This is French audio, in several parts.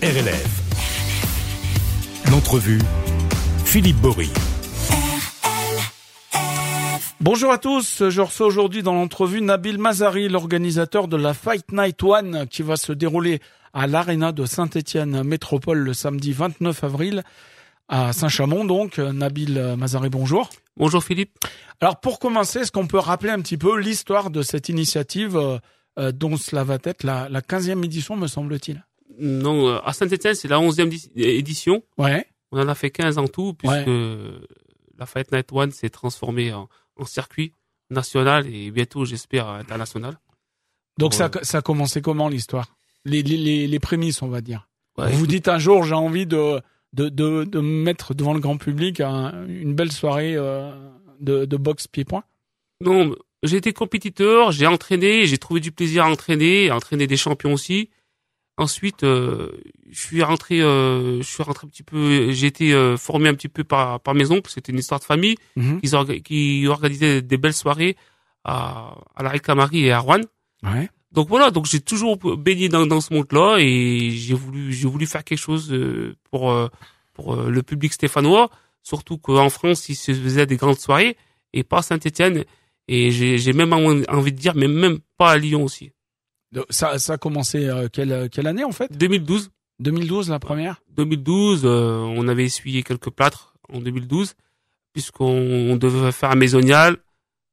RLF. L'entrevue, Philippe Bory. Bonjour à tous, je reçois aujourd'hui dans l'entrevue Nabil Mazari, l'organisateur de la Fight Night One qui va se dérouler à l'Arena de Saint-Étienne Métropole le samedi 29 avril à Saint-Chamond donc. Nabil Mazari, bonjour. Bonjour Philippe. Alors pour commencer, est-ce qu'on peut rappeler un petit peu l'histoire de cette initiative euh, euh, dont cela va être la, la 15e édition me semble-t-il? Non, euh, à Saint-Etienne, c'est la 11e di- édition. Ouais. On en a fait 15 en tout, puisque Ouais. la Fight Night One s'est transformée en, en circuit national et bientôt, j'espère, international. Donc ça, ça a commencé comment l'histoire? Les, les, les, les prémices on va dire. Ouais, Vous écoute, dites un jour j'ai envie de, de, de, de mettre devant le grand public un- une belle soirée euh, de, de boxe pied-point? Non, j'ai été compétiteur, j'ai entraîné, j'ai trouvé du plaisir à entraîner, à entraîner des champions aussi. Ensuite, euh, je suis rentré, euh, je suis rentré un petit peu, j'ai été euh, formé un petit peu par, par mes oncles, c'était une histoire de famille. Mhm. Ils orga- qui organisaient des belles soirées à, à la Réclamarie et à Rouen. Ouais. Donc voilà, donc j'ai toujours baigné dans, dans ce monde-là et j'ai voulu j'ai voulu faire quelque chose euh, pour euh, pour euh, le public stéphanois, surtout qu'en France, il se faisait des grandes soirées et pas à Saint-Étienne et j'ai j'ai même envie de dire mais même pas à Lyon aussi. Ça, ça a commencé euh, quelle, quelle année en fait? 2012 2012 la première? 2012, euh, on avait essuyé quelques plâtres en 2012 puisqu'on on devait faire un maisonial.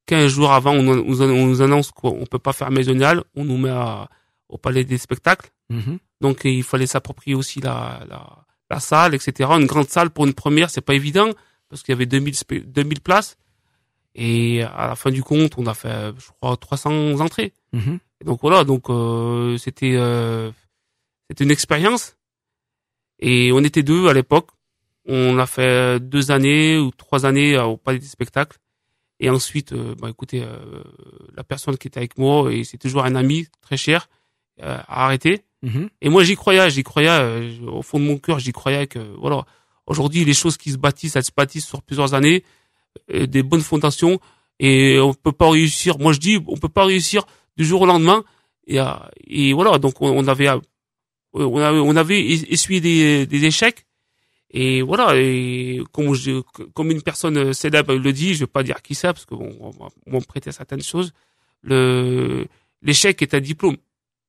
15 jours avant, on, nous- on nous annonce qu'on peut pas faire un maisonial, on nous met à- au palais des spectacles. Mhm. Donc il fallait s'approprier aussi la, la, la salle, etc. Une grande salle pour une première, c'est pas évident parce qu'il y avait 2000, spé- 2000 places. Et à la fin du compte, on a fait, je crois, 300 entrées. Mhm. Donc voilà, donc euh, c'était euh, c'était une expérience. Et on était deux à l'époque. On a fait deux années ou trois années au palais des spectacles. Et ensuite, euh, bah écoutez, euh, la personne qui était avec moi et c'est toujours un ami très cher euh, a arrêté. Mhm. Et moi, j'y croyais, j'y croyais, euh, au fond de mon cœur, j'y croyais que, voilà, aujourd'hui, les choses qui se bâtissent, elles se bâtissent sur plusieurs années, des bonnes fondations, et on peut pas réussir, moi je dis, on peut pas réussir du jour au lendemain, et, et voilà, donc on, avait, euh, on avait, on avait es- essuyé des, des échecs, et voilà, et comme je, comme une personne célèbre le dit, je vais pas dire qui c'est, parce que bon, on va- on va me prêter certaines choses, le, l'échec est un diplôme.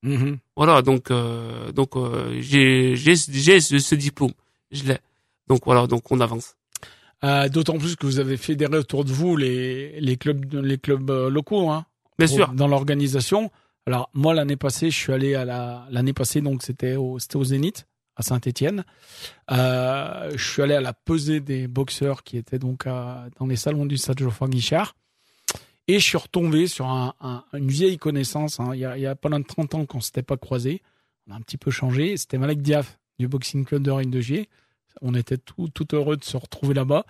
Mhm. Voilà, donc euh, donc euh, j'ai j'ai j'ai ce, ce diplôme, je l'ai. Donc voilà, donc on avance. Euh, D'autant plus que vous avez fédéré autour de vous les, les clubs, les clubs euh, locaux, hein, Bien sûr. dans l'organisation. Alors moi l'année passée, je suis allé à la l'année passée donc c'était au c'était au Zénith à Saint-Étienne. Euh, je suis allé à la pesée des boxeurs qui étaient donc à- dans les salons du Stade Geoffroy Guichard. Et je suis retombé sur un, un- une vieille connaissance. hein. Il, y a, il y a pas loin de 30 ans qu'on s'était pas croisés. On a un petit peu changé. C'était Malek Diaf du Boxing Club de Rennes de Gier. On était tout, tout heureux de se retrouver là-bas.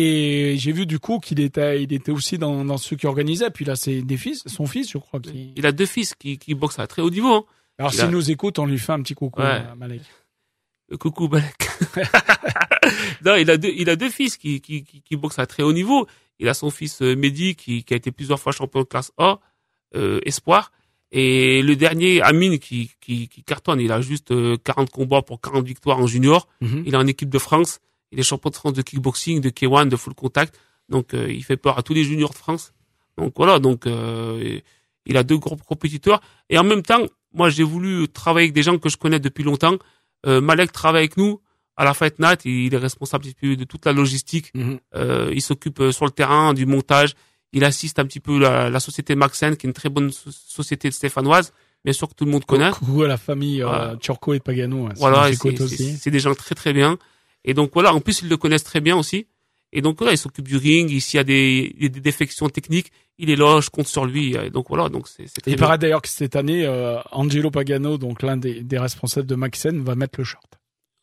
Et j'ai vu du coup qu'il était, il était aussi dans, dans ceux qui organisaient. Puis là, c'est des fils, son fils, je crois. Qui... Il a deux fils qui qui boxent à très haut niveau. Hein. Alors il s'il a- nous écoute, on lui fait un petit coucou, Ouais. à Malek. Euh, Coucou Balek. non, il a deux il a deux fils qui qui qui, qui boxent à très haut niveau. Il a son fils euh, Mehdi qui qui a été plusieurs fois champion de classe A, euh, espoir. Et le dernier, Amine, qui, qui, qui cartonne, il a juste euh, 40 combats pour 40 victoires en junior. Mhm. Il est en équipe de France. Il est champion de France de kickboxing, de K1, de full contact. Donc, euh, il fait peur à tous les juniors de France. Donc voilà, donc euh, il a deux gros compétiteurs. Et en même temps, moi, j'ai voulu travailler avec des gens que je connais depuis longtemps. Euh, Malek travaille avec nous à la Fight Night. Il est responsable de toute la logistique. Mhm. Il s'occupe sur le terrain du montage. Il assiste un petit peu la, la société Maxen, qui est une très bonne so- société stéphanoise, bien sûr que tout le monde connaît. Coucou à la famille euh, Voilà. Turco et Pagano. hein, Voilà, c'est des gens très très bien. Et donc voilà, en plus ils le connaissent très bien aussi. Et donc voilà, il s'occupe du ring. S'il y a des, des défections techniques, il est là, je compte sur lui. Et donc voilà, donc c'est Il bien. paraît d'ailleurs que cette année, euh, Angelo Pagano, donc l'un des, des responsables de Maxen, va mettre le short.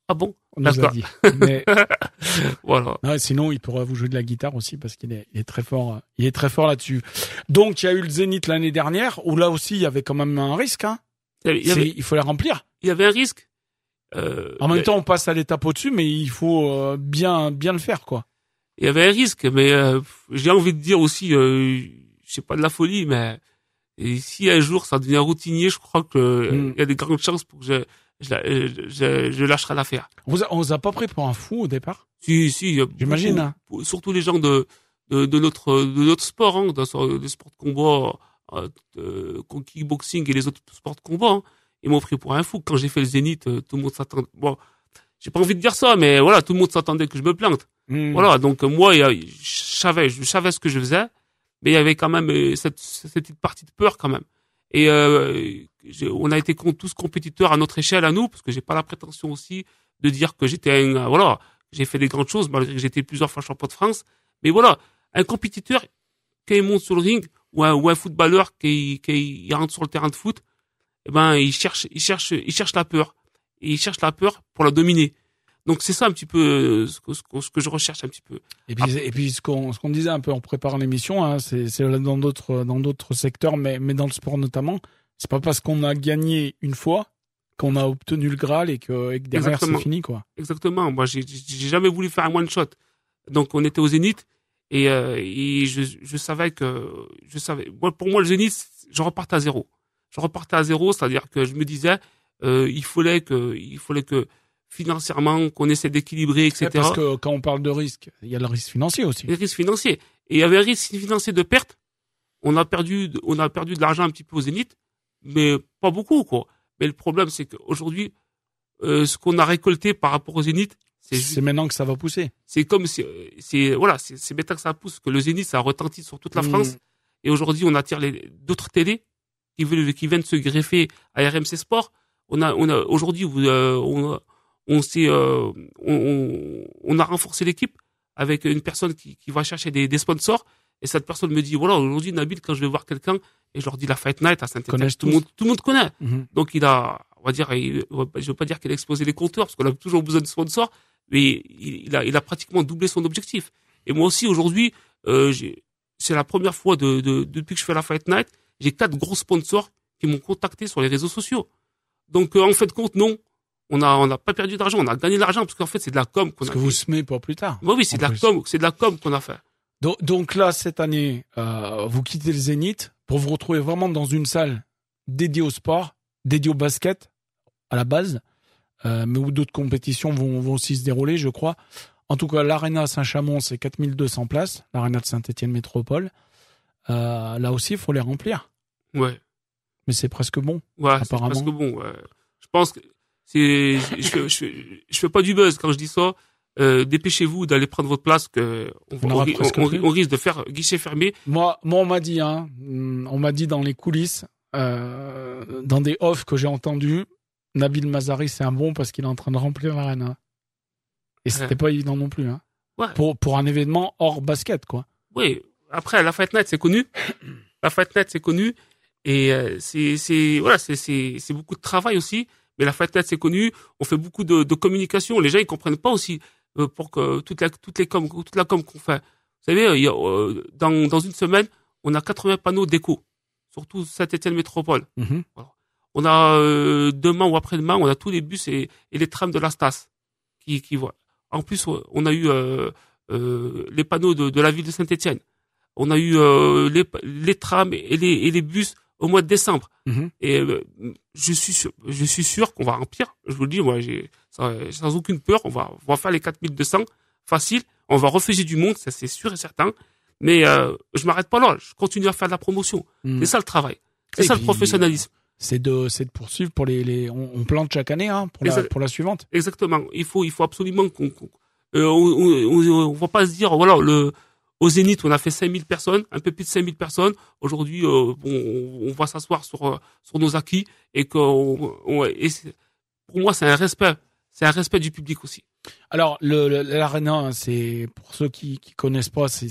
Ah bon? On nous a dit. Mais Voilà. non, sinon, il pourra vous jouer de la guitare aussi parce qu'il est, il est très fort. euh, Il est très fort là-dessus. Donc, il y a eu le Zénith l'année dernière où là aussi, il y avait quand même un risque. Hein. Il y avait, il il faut les remplir. il y avait un risque. Euh, En même temps, on passe à l'étape au-dessus, mais il faut euh, bien, bien le faire, quoi. il y avait un risque, mais euh, j'ai envie de dire aussi, je sais pas de la folie, mais et si un jour ça devient routinier, je crois que euh, Mm. il y a des grandes chances pour que je- je, la- je, je lâcherai l'affaire. On vous a, on vous a pas pris pour un fou au départ? Si, si. J'imagine, hein. Surtout les gens de, de, de notre, de notre sport, hein, dans ce- les sports de combat, euh, euh, kickboxing et les autres sports de combat. hein. Ils m'ont pris pour un fou. Quand j'ai fait le zénith, euh, tout le monde s'attendait. Bon, j'ai pas envie de dire ça, mais voilà, tout le monde s'attendait que je me plante. Hmm. Voilà, donc euh, moi, je savais, je savais ce que je faisais, mais il y avait quand même euh, cette, cette petite partie de peur quand même. Et euh, on a été tous compétiteurs à notre échelle, à nous, parce que j'ai pas la prétention aussi de dire que j'étais un, voilà, j'ai fait des grandes choses malgré que j'étais plusieurs fois champion de France. Mais voilà, un compétiteur il monte sur le ring ou un, ou un footballeur qui, qui rentre sur le terrain de foot, eh ben il cherche, il cherche, il cherche la peur. Et il cherche la peur pour la dominer. Donc c'est ça un petit peu euh, ce que, ce que- je recherche un petit peu. Et puis, et puis ce qu'on ce qu'on disait un peu en préparant l'émission, hein, c'est dans d'autres dans d'autres secteurs, mais mais dans le sport notamment, c'est pas parce qu'on a gagné une fois qu'on a obtenu le Graal et que, et que derrière Exactement. c'est fini quoi. Exactement. Moi, j'ai j'ai jamais voulu faire un one shot. Donc, on était au Zénith et, euh, et je, je savais que je savais. Moi, pour moi, le Zénith, je repartais à zéro. Je repartais à zéro, c'est-à-dire que je me disais, euh, il fallait que, il fallait que financièrement qu'on essaie d'équilibrer, etc. Ouais, parce que quand on parle de risque, il y a le risque financier aussi. Les risques financiers. Et il y avait un risque financier de perte. On a perdu, on a perdu de l'argent un petit peu au Zénith, mais pas beaucoup, quoi. Mais le problème, c'est qu'aujourd'hui, euh, ce qu'on a récolté par rapport au Zénith, c'est C'est maintenant que ça va pousser. c'est comme si, euh, c'est, voilà, c'est, maintenant que ça pousse, que le Zénith, ça retentit sur toute la Mm. France. Et aujourd'hui, on attire les, d'autres télés qui veulent, qui viennent se greffer à RMC Sport. On a, on a, aujourd'hui, euh, on, on s'est, euh, on, a renforcé l'équipe avec une personne qui, qui va chercher des, des sponsors. Et cette personne me dit, voilà, aujourd'hui, Nabil, quand je vais voir quelqu'un, et je leur dis la Fight Night à Saint-Etienne, tout le monde, tout le monde connaît. Mhm. Donc il a, on va dire, il- je veux pas dire qu'il a explosé les compteurs parce qu'on a toujours besoin de sponsors, mais il, il a, il a pratiquement doublé son objectif. Et moi aussi aujourd'hui, euh, c'est la première fois de, de- depuis que je fais la Fight Night, j'ai quatre gros sponsors qui m'ont contacté sur les réseaux sociaux. Donc euh, en fait compte, non, on n'a pas perdu d'argent, on a gagné de l'argent parce qu'en fait c'est de la com qu'on a. que vous fait. semez pour plus tard. Oui, oui, c'est de la com, c'est de la com qu'on a fait. Donc, donc là, cette année, euh, vous quittez le Zénith pour vous retrouver vraiment dans une salle dédiée au sport, dédiée au basket à la base, euh, mais où d'autres compétitions vont, vont aussi se dérouler, je crois. En tout cas, l'Arena Saint-Chamond, c'est 4200 places, l'Arena de Saint-Étienne Métropole. Euh, là aussi, il faut les remplir. Ouais. Mais c'est presque bon. Ouais, Apparemment. parce que bon, euh, je pense que c'est, je, je, je, je fais pas du buzz quand je dis ça. Euh, dépêchez-vous d'aller prendre votre place que on, presque risque de faire guichet fermé. Moi, moi, on m'a dit, hein, on m'a dit dans les coulisses, euh, dans des offs que j'ai entendus, Nabil Mazari, c'est un bon parce qu'il est en train de remplir l'arena. Et c'était Ouais. pas évident non plus, hein. Ouais. Pour, pour un événement hors basket, quoi. Oui. Après, la Fight Night, c'est connu. La Fight Night, c'est connu. Et euh, c'est, c'est, voilà, c'est, c'est, c'est beaucoup de travail aussi. Mais la Fight Night, c'est connu. On fait beaucoup de, de communication. Les gens, ils comprennent pas aussi euh, pour que toute la, toutes les com, toute la com qu'on fait. Vous savez, il y a, euh, dans, dans une semaine, on a 80 panneaux d'écho. Surtout Saint-Étienne Métropole. Mhm. On a euh, demain ou après-demain, on a tous les bus et, et les trams de la Stas qui, qui voient. En plus, on a eu euh, euh, les panneaux de, de la ville de Saint-Étienne. On a eu euh, les, les trams et les, et les bus au mois de décembre. Mhm. Et euh, je suis sûr, je suis sûr qu'on va remplir. Je vous le dis, moi, j'ai sans, sans aucune peur, on va, on va faire les 4200 facile. On va refuser du monde, ça c'est sûr et certain. Mais euh, je m'arrête pas là. Je continue à faire de la promotion. Mhm. C'est ça le travail. C'est ça puis, le professionnalisme. C'est de, c'est de poursuivre pour les, les on, on plante chaque année, hein, pour la, Exact. pour la suivante. Exactement. Il faut, il faut absolument qu'on, euh, on, on, on, on va pas se dire, voilà, le, au Zénith, on a fait 5000 personnes, un peu plus de 5000 personnes. Aujourd'hui, euh, on, on va s'asseoir sur, euh, sur nos acquis et que, et c'est- pour moi, c'est un respect. C'est un respect du public aussi. Alors, l'arena, hein, c'est pour ceux qui qui connaissent pas, c'est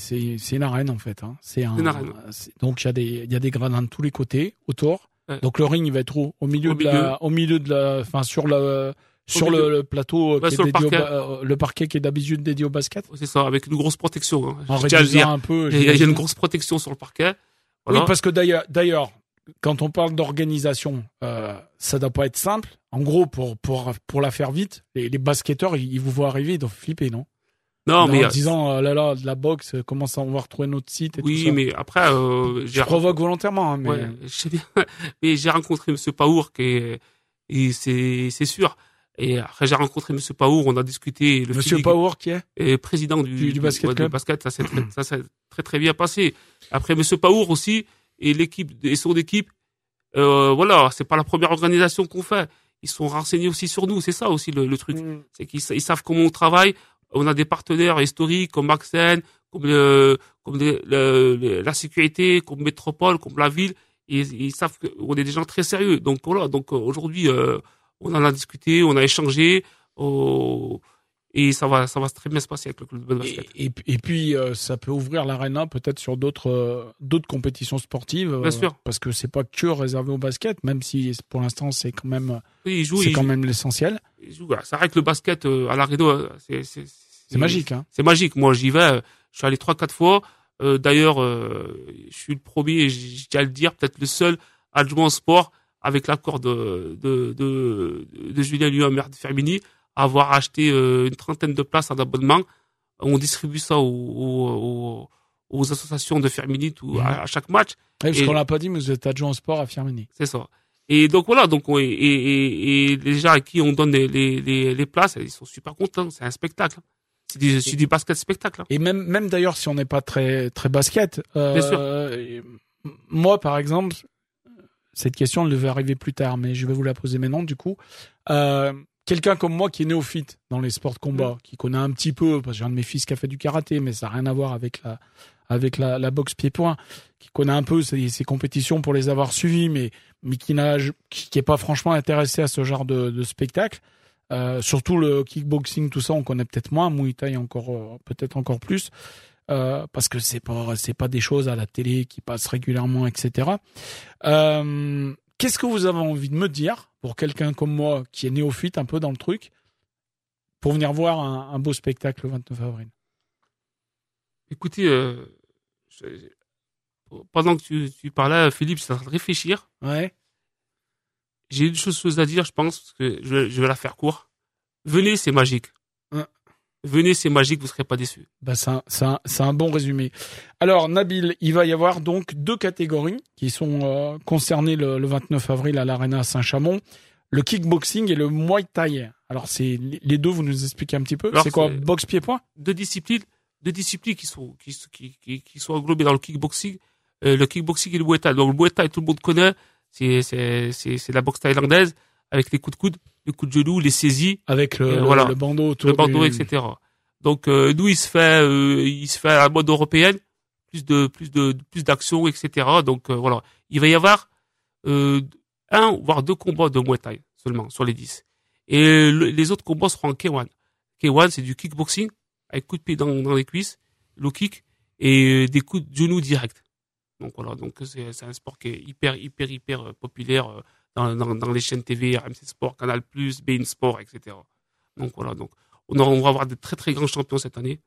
une arène en fait. Hein. C'est un. Une arène. c'est- Donc il y a des il y a des gradins de tous les côtés autour. Ouais. Donc le ring il va être au, au milieu Au de la au milieu de la enfin sur le sur milieu. le, le plateau euh, qui est sur le au parquet. ba- euh, le parquet qui est d'habitude dédié au basket. C'est ça, avec une grosse protection. Hein. En réduisant dire. un peu. Il y a- une grosse protection sur le parquet. Voilà. Oui, parce que d'ailleurs, d'ailleurs, quand on parle d'organisation, euh, ça doit pas être simple. En gros, pour pour pour la faire vite, les, les basketteurs, ils, ils vous voient arriver, ils doivent flipper, non? Non, En mais, euh, disant, euh, là là, de la boxe, comment ça, on va retrouver notre site et tout oui, ça. mais après, euh, Je provoque volontairement, hein, mais Ouais, je sais bien. Mais j'ai rencontré Monsieur Paour qui est, Et c'est c'est sûr. Et après j'ai rencontré Monsieur Paour, on a discuté. Le Monsieur Paour qui est président du, Du- du basket ouais, club. basket, ça s'est très, très très bien passé. Après Monsieur Paour aussi et l'équipe et son équipe, euh, voilà, c'est pas la première organisation qu'on fait. Ils sont renseignés aussi sur nous, c'est ça aussi le, le truc, Mm. c'est qu'ils sa- ils savent comment on travaille. On a des partenaires historiques comme Maxen, comme le, comme le- la sécurité, comme Métropole, comme la ville. Et ils savent qu'on est des gens très sérieux. Donc voilà, donc euh, aujourd'hui, euh, on en a discuté, on a échangé. oh, et ça va, ça va très bien se passer avec le club de basket. Et, et, et puis euh, ça peut ouvrir l'arena peut-être sur d'autres euh, d'autres compétitions sportives. euh, Bien sûr. Parce que c'est pas que réservé au basket, même si pour l'instant c'est quand même Oui, c'est quand joue, même l'essentiel. vrai que le basket à l'Aredo, euh, c'est c'est magique, hein. C'est magique. Moi, j'y vais. Je suis allé trois, quatre fois. D'ailleurs, je suis le premier, j- je tiens à le dire, peut-être le seul adjoint au sport avec l'accord de, de, de, de Julien Lyon, maire de Fermini, avoir acheté euh, une trentaine de places en abonnement. On distribue ça aux, aux, associations de Fermini tout, à, à chaque match. Ouais, parce Et- qu'on l'a pas dit, mais vous êtes adjoint au sport à Firmini. C'est ça. Et donc voilà, donc on- et, et, et les gens à qui on donne les, les, les, places, ils sont super contents. C'est un spectacle. C'est du, c'est du basket spectacle. hein. Et même même d'ailleurs si on n'est pas très très basket, euh, Bien sûr. moi par exemple, cette question elle devait arriver plus tard, mais je vais vous la poser maintenant du coup. Euh, Quelqu'un comme moi qui est néophyte dans les sports de combat, qui connaît un petit peu, parce que j'ai un de mes fils qui a fait du karaté, mais ça n'a rien à voir avec la avec la, la boxe pied-point, qui connaît un peu ces, ces compétitions pour les avoir suivies, mais mais qui n'a qui, qui est pas franchement intéressé à ce genre de, de spectacle. Euh, surtout le kickboxing, tout ça, on connaît peut-être moins. Muay Thai encore, euh, peut-être encore plus, euh, parce que c'est pas, c'est pas des choses à la télé qui passent régulièrement, etc. Euh, Qu'est-ce que vous avez envie de me dire pour quelqu'un comme moi qui est néophyte un peu dans le truc, pour venir voir un, un beau spectacle le 29 avril? Écoutez, euh, je- pendant que tu, tu parlais, Philippe, je suis en train de réfléchir. Ouais. J'ai une chose, à dire, je pense, parce que je, vais- je vais la faire court. Venez, c'est magique. Venez, c'est magique, vous serez pas déçus. Bah, c'est un, c'est un- c'est un bon résumé. Alors, Nabil, il va y avoir donc deux catégories qui sont euh, concernées le, le 29 avril à l'Arena Saint-Chamond. Le kickboxing et le Muay Thai. Alors, c'est les deux, vous nous expliquez un petit peu. Alors, C'est quoi Boxe pied-point deux disciplines, deux disciplines qui sont qui, qui, qui, qui sont englobées dans le kickboxing, euh, le kickboxing et le muay thai. Donc le muay thai tout le monde connaît, c'est c'est c'est c'est la boxe thaïlandaise avec les coups de coude, les coups de genoux, les saisies, Avec le, le- voilà. le bandeau autour le bandeau, du- etc. Donc euh, nous il se fait euh, il se fait à la mode européenne, plus de plus de plus d'action, etc. Donc euh, voilà, il va y avoir un voire deux combats de muay thai seulement sur les 10. Et le- les autres combats seront en K1. K1 c'est du kickboxing avec coup de pied dans, dans les cuisses, low kick et des coups de genoux directs. Donc voilà, donc c'est un sport qui est hyper hyper hyper populaire dans, dans, dans les chaînes TV, RMC Sport, Canal+, Bein Sport, etc. Donc voilà, donc on, aura- on va avoir de très très grands champions cette année.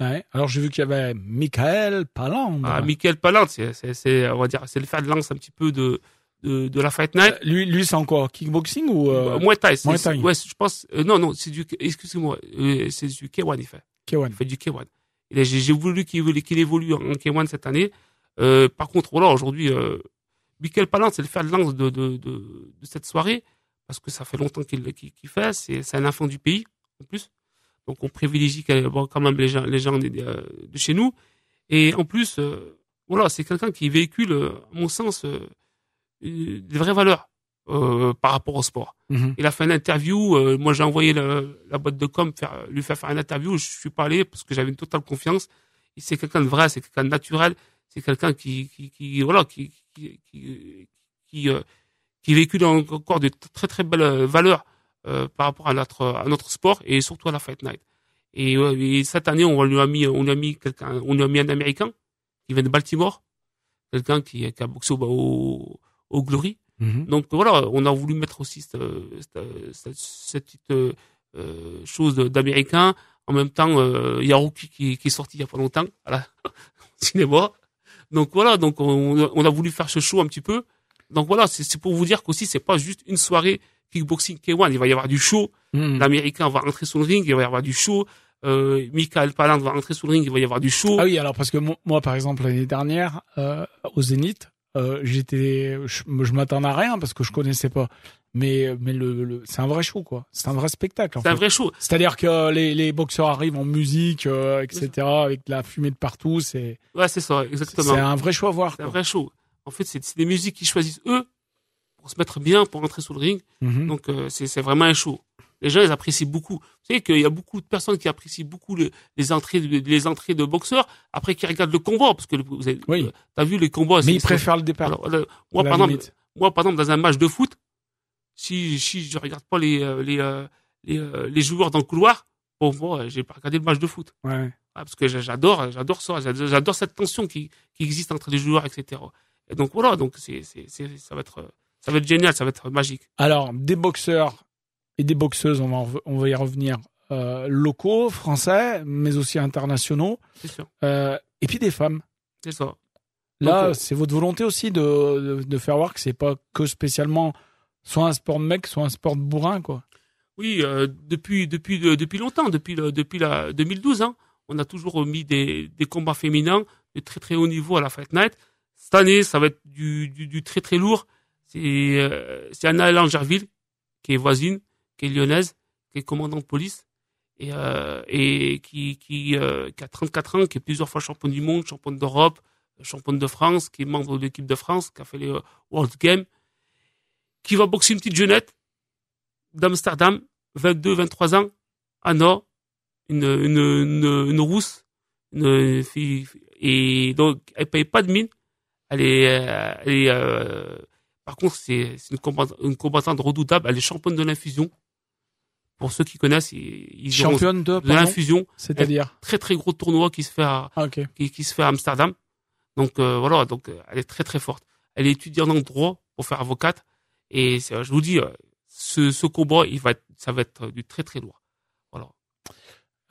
Ouais. Alors, j'ai vu qu'il y avait Michael Paland. Ah, Michael Palland, c'est on va dire c'est le fer de lance un petit peu de de, de la Fight Night. Euh, lui, lui c'est encore kickboxing ou euh, Muay Thai, c'est- Muay Thai. ouais, je pense euh, non non, c'est du excusez-moi, euh, c'est du K1 il fait. K1 Il fait du K1. Et là, J'ai voulu qu'il évolue, qu'il évolue en K1 cette année. Euh, par contre, voilà, aujourd'hui, Michael Palland, c'est le fer de lance de, de, de, de cette soirée, parce que ça fait longtemps qu'il qu'il fait. C'est un enfant du pays, en plus. Donc, on privilégie quand même les gens, les gens de, de chez nous. Et en plus, euh, voilà, c'est quelqu'un qui véhicule, euh, à mon sens, euh, euh, des vraies valeurs euh, par rapport au sport. Mhm. Il a fait une interview. euh, moi, j'ai envoyé le- la boîte de com faire, lui faire faire une interview. Je suis pas allé parce que j'avais une totale confiance. C'est quelqu'un de vrai, c'est quelqu'un de naturel, c'est quelqu'un qui, qui, qui, voilà, qui, qui, qui, qui, euh, qui véhicule encore de très très belles euh, valeurs euh, par rapport à notre à notre sport et surtout à la Fight Night. Et, euh, et cette année, on lui a mis, on lui a mis quelqu'un, on lui a mis un Américain qui vient de Baltimore, quelqu'un qui, qui a boxé au, au, au Glory. Mhm. Donc voilà, on a voulu mettre aussi cette, cette, cette- cette petite euh, euh, chose d'américain. En même temps, euh, il y a Rookie qui, qui est sorti il y a pas longtemps à la au cinéma. Donc voilà, donc on, on a voulu faire ce show un petit peu. Donc voilà, c'est pour vous dire qu'aussi c'est pas juste une soirée kickboxing K1. Il va y avoir du show. Mhm. L'américain va rentrer sur le ring, il va y avoir du show. Euh, Michael Palland va rentrer sur le ring, il va y avoir du show. Ah oui, alors parce que mo- moi, par exemple, l'année dernière, euh, au Zénith, euh, j'étais, je, je m'attendais à rien parce que je connaissais pas. Mais, mais le, le- c'est un vrai show, quoi. C'est un vrai spectacle. C'est un vrai show. C'est-à-dire que les, les boxeurs arrivent en musique, euh, etc., avec de la fumée de partout. C'est, Ouais, c'est ça, c'est exactement. un vrai show à voir. C'est un vrai show. En fait, c'est c'est des musiques qu'ils choisissent eux pour se mettre bien, pour entrer sur le ring. Mhm. Donc, euh, c'est c'est vraiment un show. Les gens, ils apprécient beaucoup. Vous savez qu'il y a beaucoup de personnes qui apprécient beaucoup le- les entrées, de, les entrées de boxeurs après qui regardent le combat, parce que le- vous avez, Oui. euh, t'as vu les combats. Mais ils préfèrent le départ. Alors, euh, moi, par exemple, moi, par exemple, dans un match de foot, si, si je regarde pas les, euh, les, les, les joueurs dans le couloir, pour moi, j'ai pas regardé le match de foot. Ouais. Ah, parce que j'a- j'adore, j'adore ça, j'adore cette tension qui, qui existe entre les joueurs, etc. Et donc voilà, donc c'est, c'est, c'est, ça va être, ça va être génial, ça va être magique. Alors, des boxeurs et des boxeuses, on va, on va y revenir, euh, locaux, français, mais aussi internationaux, C'est sûr, euh, et puis des femmes. c'est ça. Là, c'est votre volonté aussi de, de, de faire voir que c'est pas que spécialement soit un sport de mec, soit un sport de bourrin, quoi. Oui, euh, depuis, depuis, euh, depuis longtemps, depuis, le, depuis la 2012, hein, on a toujours mis des, des combats féminins de très très haut niveau à la Fight Night. Cette année, ça va être du, du, du très très lourd. C'est, euh, c'est Anna Langerville, qui est voisine, qui est lyonnaise, qui est commandant de police, et, euh, euh, qui a 34 ans, qui est plusieurs fois championne du monde, championne d'Europe, championne de France, qui est membre de l'équipe de France, qui a fait les euh, World Games, qui va boxer une petite jeunette d'Amsterdam, 22, 23 ans, Anna, une, une, une, rousse, et donc elle paye pas de mine. Elle est, par contre, c'est une combattante redoutable. Elle est championne de l'infusion. Pour ceux qui connaissent, ils, Championne de, de l'infusion. c'est-à-dire. Très très gros tournoi qui se fait à, Ah, qui, qui se fait à Amsterdam. Donc euh, voilà, donc euh, elle est très très forte. Elle est étudiante en droit pour faire avocate. Et je vous dis, euh, ce, ce combat, il va être, ça va être du très très lourd. Voilà.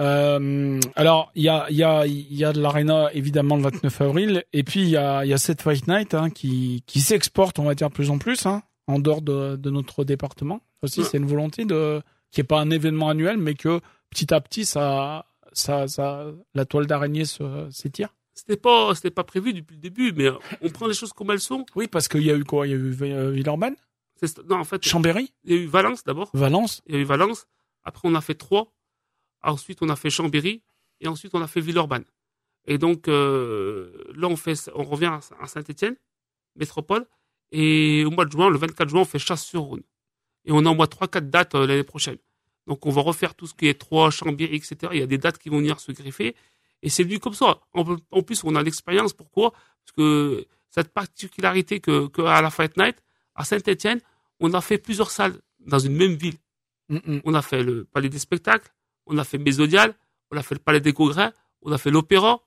Euh, alors, il y a, il y, a, il y a de l'arena, évidemment, le 29 avril. Et puis, il y a, il y a cette Fight Night hein, qui, qui s'exporte, on va dire, de plus en plus, hein, en dehors de, de notre département. Aussi, Ouais. c'est une volonté de qui est pas un événement annuel, mais que petit à petit, ça, ça, ça, la toile d'araignée s'étire. C'était pas, c'était pas prévu depuis le début, mais on prend les choses comme elles sont. Oui, parce qu'il y a eu quoi? Il y a eu euh, Villeurbanne, Non, en fait, Chambéry, il y a eu Valence d'abord. Valence. Il y a eu Valence. Après, on a fait Troyes. Ensuite, on a fait Chambéry. Et ensuite, on a fait Villeurbanne. Et donc, euh, là, on, fait, on revient à à Saint-Etienne, métropole. Et au mois de juin, le 24 juin, on fait Chasse-sur-Rhône. Et on envoie 3-4 dates euh, l'année prochaine. Donc, on va refaire tout ce qui est Troyes, Chambéry, etc. Il y a des dates qui vont venir se greffer. Et c'est venu comme ça. En, plus, on a l'expérience. Pourquoi? Parce que cette particularité que, que à la Fight Night, à Saint-Etienne, on a fait plusieurs salles dans une même ville. Mm. On a fait le Palais des Spectacles, on a fait Mésodial, on a fait le Palais des Congrès, on a fait l'Opéra.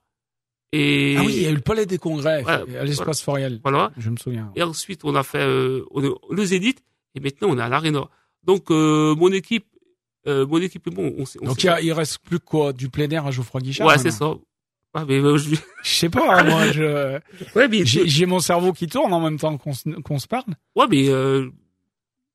Et Ah oui, il y a eu le Palais des Congrès à l'espace Foriel. voilà. Je me souviens. Et ensuite, on a fait euh, on le Zénith, et maintenant on est à l'Arena. Donc euh, mon équipe, euh, mon équipe moi, on on Donc il, a- il reste plus quoi Du plein air à Geoffroy Guichard ouais, c'est ça. Ouais, mais euh, je... Je sais pas, hein, moi, je, ouais, mais j'ai, j'ai mon cerveau qui tourne en même temps qu'on se, qu'on se parle. ouais, mais euh,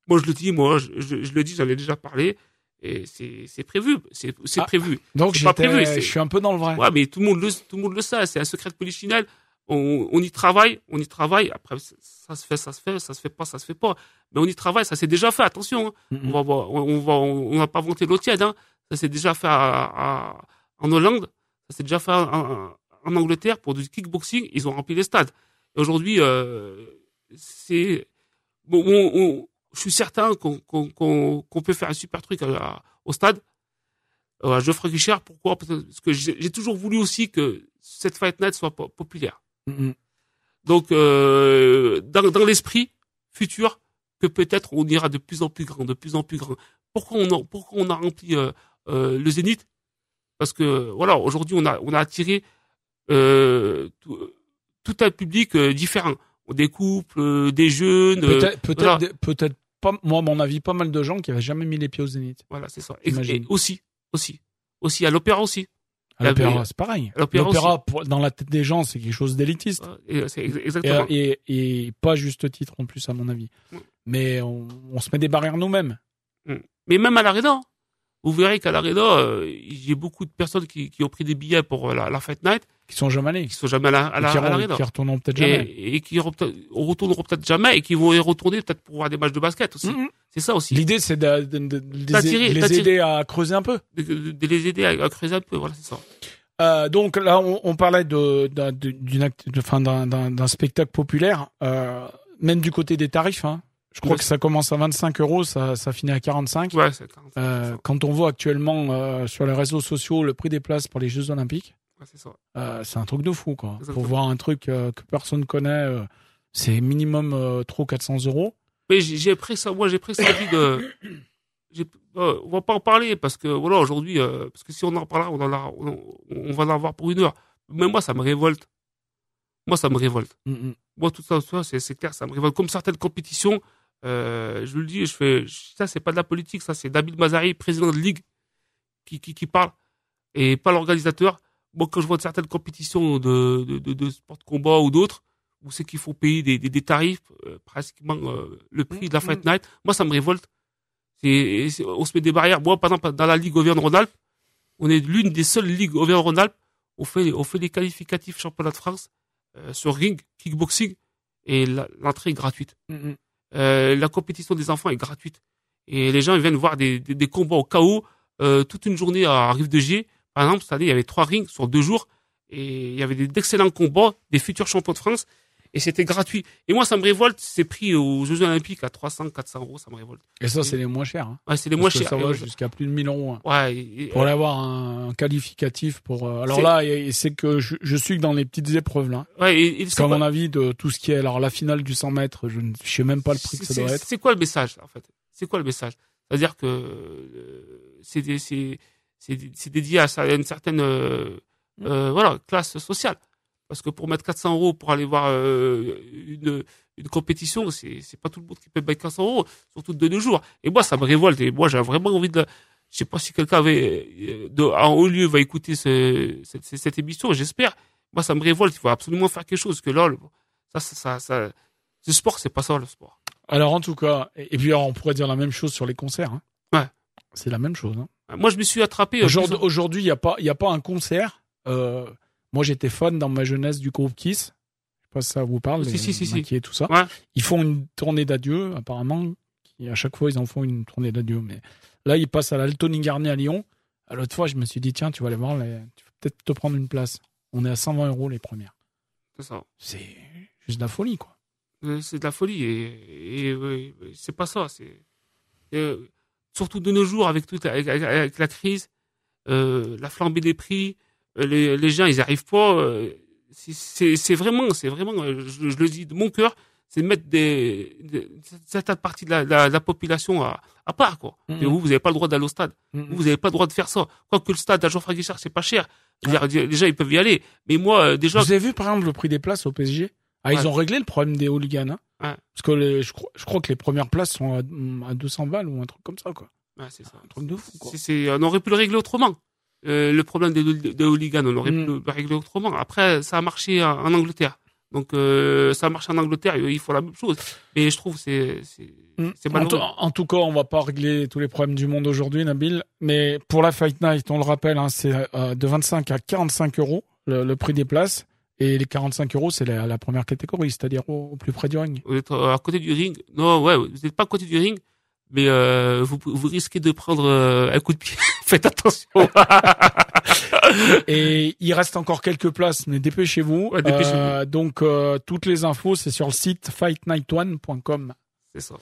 moi je le dis, moi je, je, je le dis, j'en ai déjà parlé, et c'est c'est prévu, c'est c'est Ah. prévu. Donc pas prévu, je suis un peu dans le vrai. Ouais, mais tout le monde le, tout le monde le sait. C'est un secret de polichinelle. On, on y travaille, on y travaille. Après, ça, ça se fait, ça se fait, ça se fait pas, ça se fait pas. Mais on y travaille, ça s'est déjà fait. Attention, hein. On va, on, va, on n'a pas vanté l'eau tiède. Hein. Ça s'est déjà fait à, à- en Hollande. Ça s'est déjà fait en, en- Angleterre pour du kickboxing. Ils ont rempli les stades. Et aujourd'hui, euh, c'est bon. on- on- je suis certain qu'on peut faire un super truc à- à- au stade. Euh, Geoffrey Guichard, pourquoi? Parce que j'ai toujours voulu aussi que cette Fight Night soit po- populaire. Donc, euh, dans, dans l'esprit futur, que peut-être on ira de plus en plus grand, de plus en plus grand. Pourquoi on a, pourquoi on a rempli euh, euh, le Zénith? Parce que voilà, aujourd'hui on a on a attiré euh, tout, tout un public différent. Des couples, des jeunes. Peut-être, peut-être, voilà. des- peut-être pas, moi, à mon avis, pas mal de gens qui avaient jamais mis les pieds au Zénith. voilà, c'est ça. Et, aussi, aussi, aussi à l'opéra aussi. À l'opéra, c'est pareil. L'opéra dans la tête des gens, c'est quelque chose d'élitiste. Et Et, pas juste titre en plus, à mon avis. Mais on, on se met des barrières nous-mêmes. Mais même à l'arena, vous verrez qu'à l'Arena, euh, j'ai beaucoup de personnes qui, qui ont pris des billets pour euh, la, la Fight Night, Qui sont jamais allés. qui sont jamais à la- à la- qui, l'Arena. retourneront peut-être jamais. Et, et qui re- retourneront peut-être jamais et qui vont y retourner peut-être pour voir des matchs de basket aussi. Mhm. C'est ça aussi. L'idée, c'est de, de- de- de les, aider à creuser un peu. De, les aider à, à creuser un peu, voilà, c'est ça. Euh, donc là, on, on parlait d'un spectacle populaire, euh, même du côté des tarifs. Hein. Je crois que ça commence à 25 euros, ça, ça finit à 45. Ouais, c'est 40, Euh, quand on voit actuellement euh, sur les réseaux sociaux le prix des places pour les Jeux Olympiques. Ouais, c'est euh, c'est un truc de fou, quoi. Exactement. Pour voir un truc que personne connaît, euh, c'est minimum trop 400 euros. Mais j'ai pris ça, moi j'ai pris ça envie de. on va pas en parler parce que voilà aujourd'hui, parce que si on en parle, on en a, on, on va en avoir pour une heure. Mais moi ça me révolte. Moi ça me révolte. Mm, mm. Moi tout ça, ça c'est clair, ça me révolte. Comme certaines compétitions, euh, je le dis, je fais, ça c'est pas de la politique, ça c'est David Mazari, président de ligue, qui qui, qui parle et pas l'organisateur. Moi quand je vois certaines compétitions de de, de, de sport de combat ou d'autres où c'est qu'il faut payer des, des, des tarifs euh, pratiquement euh, le prix de la Fight Night. Moi, ça me révolte. C'est, on se met des barrières. Moi, par exemple, dans la Ligue Auvergne-Rhône-Alpes, on est l'une des seules ligues Auvergne-Rhône-Alpes. On fait, on fait des qualificatifs championnat de France euh, sur ring, kickboxing, et l'entrée est gratuite. Mm, mm. Euh, la compétition des enfants est gratuite. Et les gens viennent voir des, combats au chaos euh, toute une journée à Rive de Gier. Par exemple, cette année, il y avait trois rings sur deux jours. Et il y avait d'excellents combats, des futurs champions de France. Et c'était gratuit. Et moi, ça me révolte. C'est pris aux Jeux Olympiques à 300, 400 euros. Ça me révolte. Et ça, c'est les moins chers. Hein. Ouais, c'est les Parce moins que chers. Ça va jusqu'à plus de 1000 euros. hein. ouais, et- Pour avoir un, un qualificatif pour. euh, alors là, c'est que je, je suis que dans les petites épreuves là. ouais, et- et mon avis, de tout ce qui est alors la finale du 100 mètres, je ne je sais même pas le prix que ça doit être. C'est quoi le message, en fait? C'est quoi le message? C'est-à-dire que euh, c'est dédié à ça- à une certaine euh, euh, voilà classe sociale. Parce que pour mettre 400 euros pour aller voir euh, une une compétition, c'est c'est pas tout le monde qui peut mettre 400 euros, surtout de deux jours. Et moi, ça me révolte. Et moi, j'ai vraiment envie de. Je sais pas si quelqu'un avait euh, de, en haut lieu va écouter ce, cette, cette émission. J'espère. Moi, ça me révolte. Il faut absolument faire quelque chose. Que là, le- ça, ça, ça, ça le sport, c'est pas ça le sport. Alors en tout cas, et, et puis alors, on pourrait dire la même chose sur les concerts. Hein. Ouais. C'est la même chose. Hein. Moi, je me suis attrapé. euh, Aujourd'hui, il y a pas, il y a pas un concert. Euh, moi, j'étais fan dans ma jeunesse du groupe Kiss. Je sais pas si ça vous parle. Si, si, si, si. Et tout ça. Ouais. Ils font une tournée d'adieu, apparemment. À chaque fois, ils en font une tournée d'adieu. Mais là, ils passent à l'Altony Garnier à Lyon. L'autre fois, je me suis dit, tiens, tu vas aller voir, les... tu vas peut-être te prendre une place. On est à 120 euros les premières. C'est ça. C'est juste de la folie, quoi. Euh, C'est de la folie et, et, ouais, c'est pas ça. C'est euh, surtout de nos jours avec toute avec, avec- avec la crise, euh, la flambée des prix, les, les gens ils arrivent pas. euh, c'est- vraiment, c'est vraiment, euh, je, je le dis de mon cœur, c'est de mettre des, des certaines parties de la, la, la population à, à part quoi. Mhm. Et vous, vous n'avez pas le droit d'aller au stade. Mhm. Vous n'avez pas le droit de faire ça. Quoique le stade à Geoffroy Guichard, c'est pas cher. Dire, gens, ils peuvent y aller. Mais moi, euh, déjà, Vous avez vu, par exemple, le prix des places au PSG Ah, ils ont réglé le problème des hooligans. Hein Ouais. Parce que les- je, crois, je crois que les premières places sont à, à 200 balles ou un truc comme ça, quoi. Ouais, c'est ça. Un truc de fou, quoi. On aurait pu le régler autrement. Euh, le problème des, des, hooligans, on aurait Mm. pu le régler autrement. Après, ça a marché en, en Angleterre. Donc, euh, ça a marché en Angleterre, et il faut la même chose. Et je trouve que c'est c'est Mm. c'est En, tout- malheureux. en tout cas, on va pas régler tous les problèmes du monde aujourd'hui, Nabil. Mais pour la Fight Night, on le rappelle, hein, c'est euh, de 25 à 45 euros le, le prix des places. Et les 45 euros, c'est la, la première catégorie, c'est-à-dire au, au plus près du ring. Vous êtes euh, à côté du ring? Non, ouais, vous n'êtes pas à côté du ring, mais euh, vous, vous risquez de prendre euh, un coup de pied. Faites attention. Et il reste encore quelques places, mais dépêchez-vous. Ouais, dépêchez-vous. Euh, donc, euh, toutes les infos, c'est sur le site fightnight1.com. c'est ça.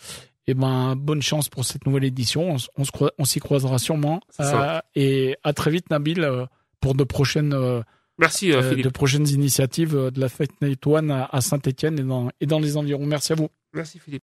Et ben, bonne chance pour cette nouvelle édition. On, on se croi- on s'y croisera sûrement. C'est ça. Euh, et à très vite, Nabil, euh, pour de prochaines, euh, Merci, euh, Philippe. de prochaines initiatives de la Fight Night One à, Saint-Etienne et dans, et dans les environs. Merci à vous. Merci, Philippe.